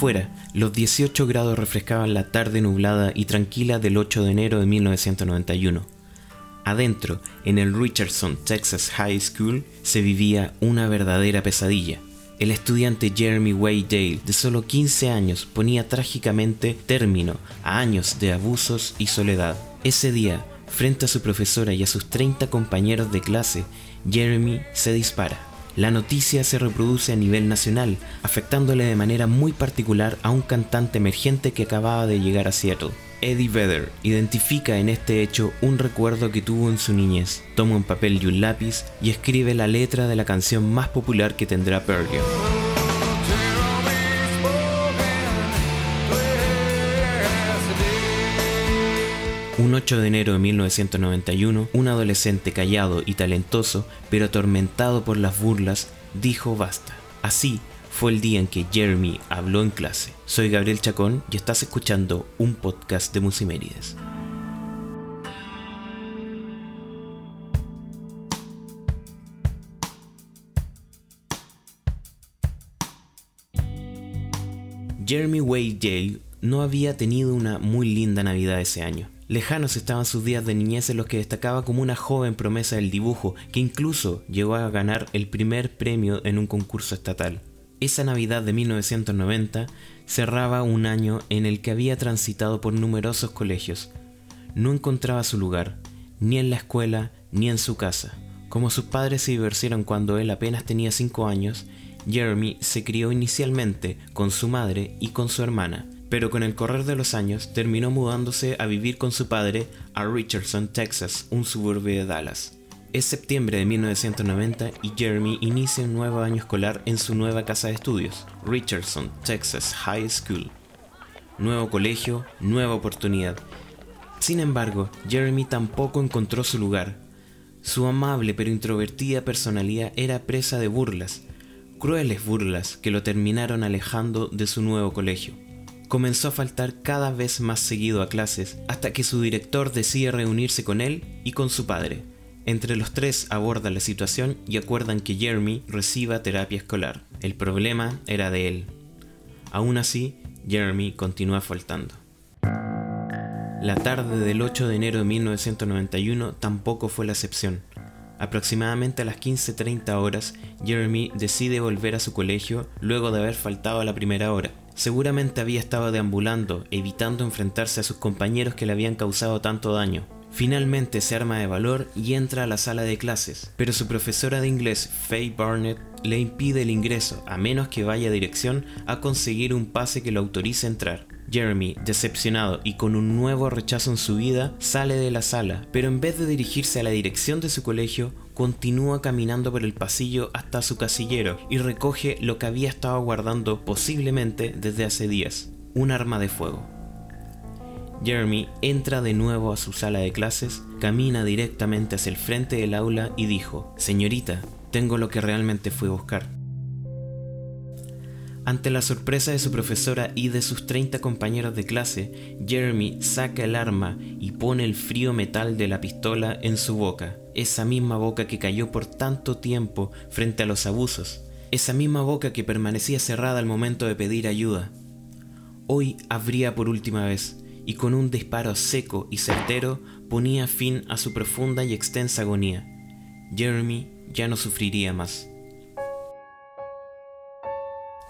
Afuera, los 18 grados refrescaban la tarde nublada y tranquila del 8 de enero de 1991. Adentro, en el Richardson Texas High School, se vivía una verdadera pesadilla. El estudiante Jeremy Wade Dale, de solo 15 años, ponía trágicamente término a años de abusos y soledad. Ese día, frente a su profesora y a sus 30 compañeros de clase, Jeremy se dispara. La noticia se reproduce a nivel nacional, afectándole de manera muy particular a un cantante emergente que acababa de llegar a Seattle. Eddie Vedder identifica en este hecho un recuerdo que tuvo en su niñez, toma un papel y un lápiz y escribe la letra de la canción más popular que tendrá Pearl Un 8 de enero de 1991, un adolescente callado y talentoso, pero atormentado por las burlas, dijo basta. Así, fue el día en que Jeremy habló en clase. Soy Gabriel Chacón y estás escuchando un podcast de Musimérides. Jeremy Wade Yale no había tenido una muy linda Navidad ese año. Lejanos estaban sus días de niñez en los que destacaba como una joven promesa del dibujo, que incluso llegó a ganar el primer premio en un concurso estatal. Esa Navidad de 1990 cerraba un año en el que había transitado por numerosos colegios. No encontraba su lugar, ni en la escuela, ni en su casa. Como sus padres se divorciaron cuando él apenas tenía 5 años, Jeremy se crió inicialmente con su madre y con su hermana, pero con el correr de los años terminó mudándose a vivir con su padre a Richardson, Texas, un suburbio de Dallas. Es septiembre de 1990 y Jeremy inicia un nuevo año escolar en su nueva casa de estudios, Richardson, Texas High School. Nuevo colegio, nueva oportunidad. Sin embargo, Jeremy tampoco encontró su lugar. Su amable pero introvertida personalidad era presa de burlas, crueles burlas que lo terminaron alejando de su nuevo colegio. Comenzó a faltar cada vez más seguido a clases hasta que su director decide reunirse con él y con su padre, entre los tres abordan la situación y acuerdan que Jeremy reciba terapia escolar. El problema era de él. Aún así, Jeremy continúa faltando. La tarde del 8 de enero de 1991 tampoco fue la excepción. Aproximadamente a las 15.30 horas, Jeremy decide volver a su colegio luego de haber faltado a la primera hora. Seguramente había estado deambulando, evitando enfrentarse a sus compañeros que le habían causado tanto daño. Finalmente se arma de valor y entra a la sala de clases, pero su profesora de inglés, Faye Barnett, le impide el ingreso a menos que vaya a dirección a conseguir un pase que lo autorice a entrar. Jeremy, decepcionado y con un nuevo rechazo en su vida, sale de la sala, pero en vez de dirigirse a la dirección de su colegio, continúa caminando por el pasillo hasta su casillero y recoge lo que había estado guardando posiblemente desde hace días, un arma de fuego. Jeremy entra de nuevo a su sala de clases, camina directamente hacia el frente del aula y dijo, Señorita, tengo lo que realmente fui a buscar. Ante la sorpresa de su profesora y de sus 30 compañeros de clase, Jeremy saca el arma y pone el frío metal de la pistola en su boca, esa misma boca que cayó por tanto tiempo frente a los abusos, esa misma boca que permanecía cerrada al momento de pedir ayuda. Hoy abría por última vez, y con un disparo seco y certero ponía fin a su profunda y extensa agonía. Jeremy ya no sufriría más.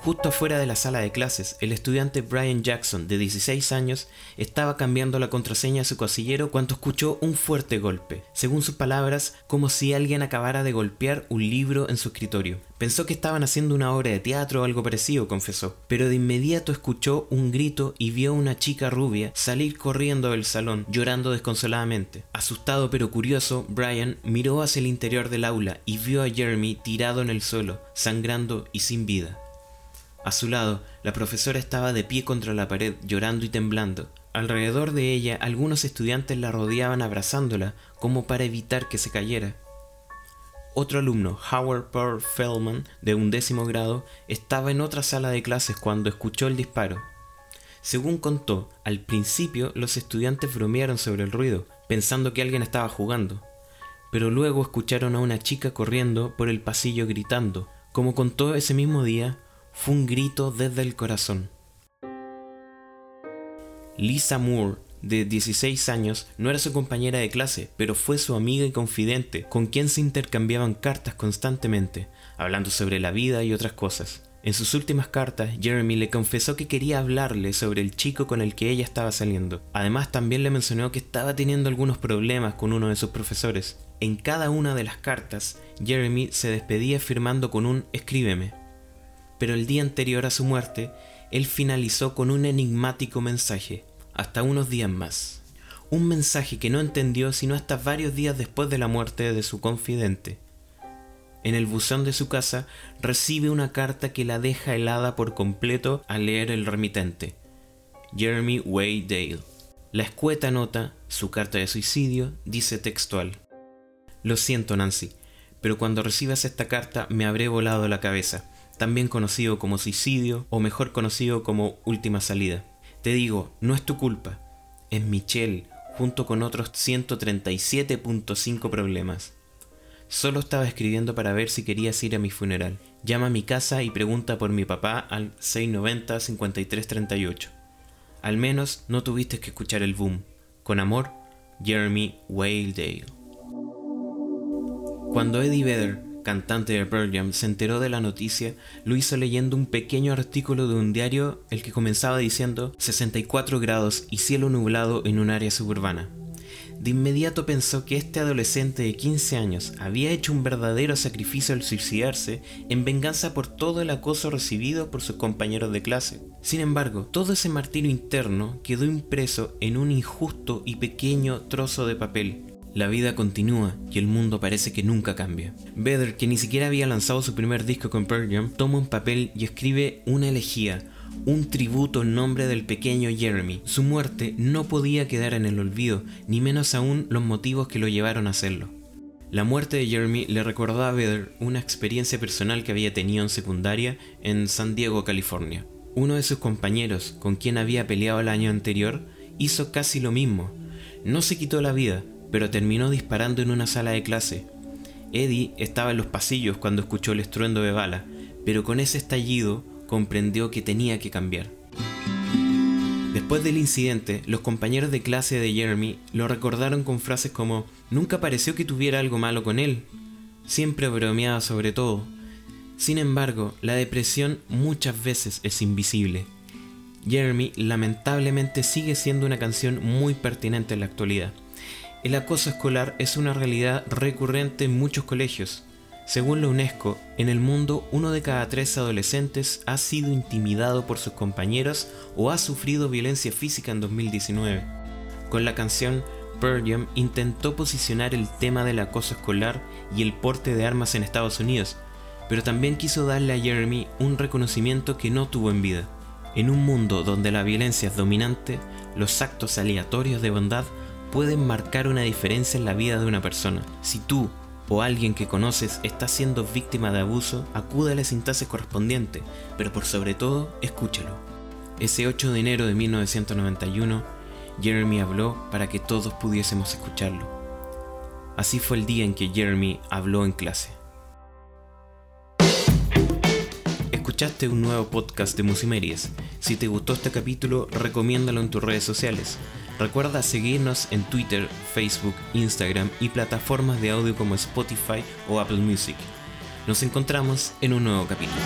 Justo afuera de la sala de clases, el estudiante Brian Jackson, de 16 años, estaba cambiando la contraseña de su casillero cuando escuchó un fuerte golpe, según sus palabras, como si alguien acabara de golpear un libro en su escritorio. Pensó que estaban haciendo una obra de teatro o algo parecido, confesó, pero de inmediato escuchó un grito y vio a una chica rubia salir corriendo del salón, llorando desconsoladamente. Asustado pero curioso, Brian miró hacia el interior del aula y vio a Jeremy tirado en el suelo, sangrando y sin vida. A su lado, la profesora estaba de pie contra la pared, llorando y temblando. Alrededor de ella, algunos estudiantes la rodeaban abrazándola, como para evitar que se cayera. Otro alumno, Howard Pearl Feldman, de undécimo grado, estaba en otra sala de clases cuando escuchó el disparo. Según contó, al principio los estudiantes bromearon sobre el ruido, pensando que alguien estaba jugando, pero luego escucharon a una chica corriendo por el pasillo gritando. Como contó ese mismo día, fue un grito desde el corazón. Lisa Moore, de 16 años, no era su compañera de clase, pero fue su amiga y confidente, con quien se intercambiaban cartas constantemente, hablando sobre la vida y otras cosas. En sus últimas cartas, Jeremy le confesó que quería hablarle sobre el chico con el que ella estaba saliendo. Además, también le mencionó que estaba teniendo algunos problemas con uno de sus profesores. En cada una de las cartas, Jeremy se despedía firmando con un escríbeme. Pero el día anterior a su muerte, él finalizó con un enigmático mensaje hasta unos días más. Un mensaje que no entendió sino hasta varios días después de la muerte de su confidente. En el buzón de su casa recibe una carta que la deja helada por completo al leer el remitente. Jeremy Way Dale. La escueta nota, su carta de suicidio, dice textual. Lo siento Nancy, pero cuando recibas esta carta me habré volado la cabeza, también conocido como suicidio o mejor conocido como última salida. Te digo, no es tu culpa, es Michelle, junto con otros 137.5 problemas. Solo estaba escribiendo para ver si querías ir a mi funeral. Llama a mi casa y pregunta por mi papá al 690-5338. Al menos no tuviste que escuchar el boom. Con amor, Jeremy Whale Cuando Eddie Vedder cantante de Pearl se enteró de la noticia, lo hizo leyendo un pequeño artículo de un diario el que comenzaba diciendo 64 grados y cielo nublado en un área suburbana. De inmediato pensó que este adolescente de 15 años había hecho un verdadero sacrificio al suicidarse en venganza por todo el acoso recibido por sus compañeros de clase. Sin embargo, todo ese martirio interno quedó impreso en un injusto y pequeño trozo de papel, la vida continúa y el mundo parece que nunca cambia. Vedder, que ni siquiera había lanzado su primer disco con Pearl Jam, toma un papel y escribe una elegía, un tributo en nombre del pequeño Jeremy. Su muerte no podía quedar en el olvido, ni menos aún los motivos que lo llevaron a hacerlo. La muerte de Jeremy le recordó a Vedder una experiencia personal que había tenido en secundaria en San Diego, California. Uno de sus compañeros, con quien había peleado el año anterior, hizo casi lo mismo. No se quitó la vida, pero terminó disparando en una sala de clase. Eddie estaba en los pasillos cuando escuchó el estruendo de bala, pero con ese estallido comprendió que tenía que cambiar. Después del incidente, los compañeros de clase de Jeremy lo recordaron con frases como Nunca pareció que tuviera algo malo con él. Siempre bromeaba sobre todo. Sin embargo, la depresión muchas veces es invisible. Jeremy lamentablemente sigue siendo una canción muy pertinente en la actualidad. El acoso escolar es una realidad recurrente en muchos colegios. Según la UNESCO, en el mundo uno de cada tres adolescentes ha sido intimidado por sus compañeros o ha sufrido violencia física en 2019. Con la canción, Pearl intentó posicionar el tema del acoso escolar y el porte de armas en Estados Unidos, pero también quiso darle a Jeremy un reconocimiento que no tuvo en vida. En un mundo donde la violencia es dominante, los actos aleatorios de bondad pueden marcar una diferencia en la vida de una persona. Si tú o alguien que conoces está siendo víctima de abuso, acude a la sintaxis correspondiente, pero por sobre todo, escúchalo. Ese 8 de enero de 1991, Jeremy habló para que todos pudiésemos escucharlo. Así fue el día en que Jeremy habló en clase. Escuchaste un nuevo podcast de Musimeries. Si te gustó este capítulo, recomiéndalo en tus redes sociales. Recuerda seguirnos en Twitter, Facebook, Instagram y plataformas de audio como Spotify o Apple Music. Nos encontramos en un nuevo capítulo.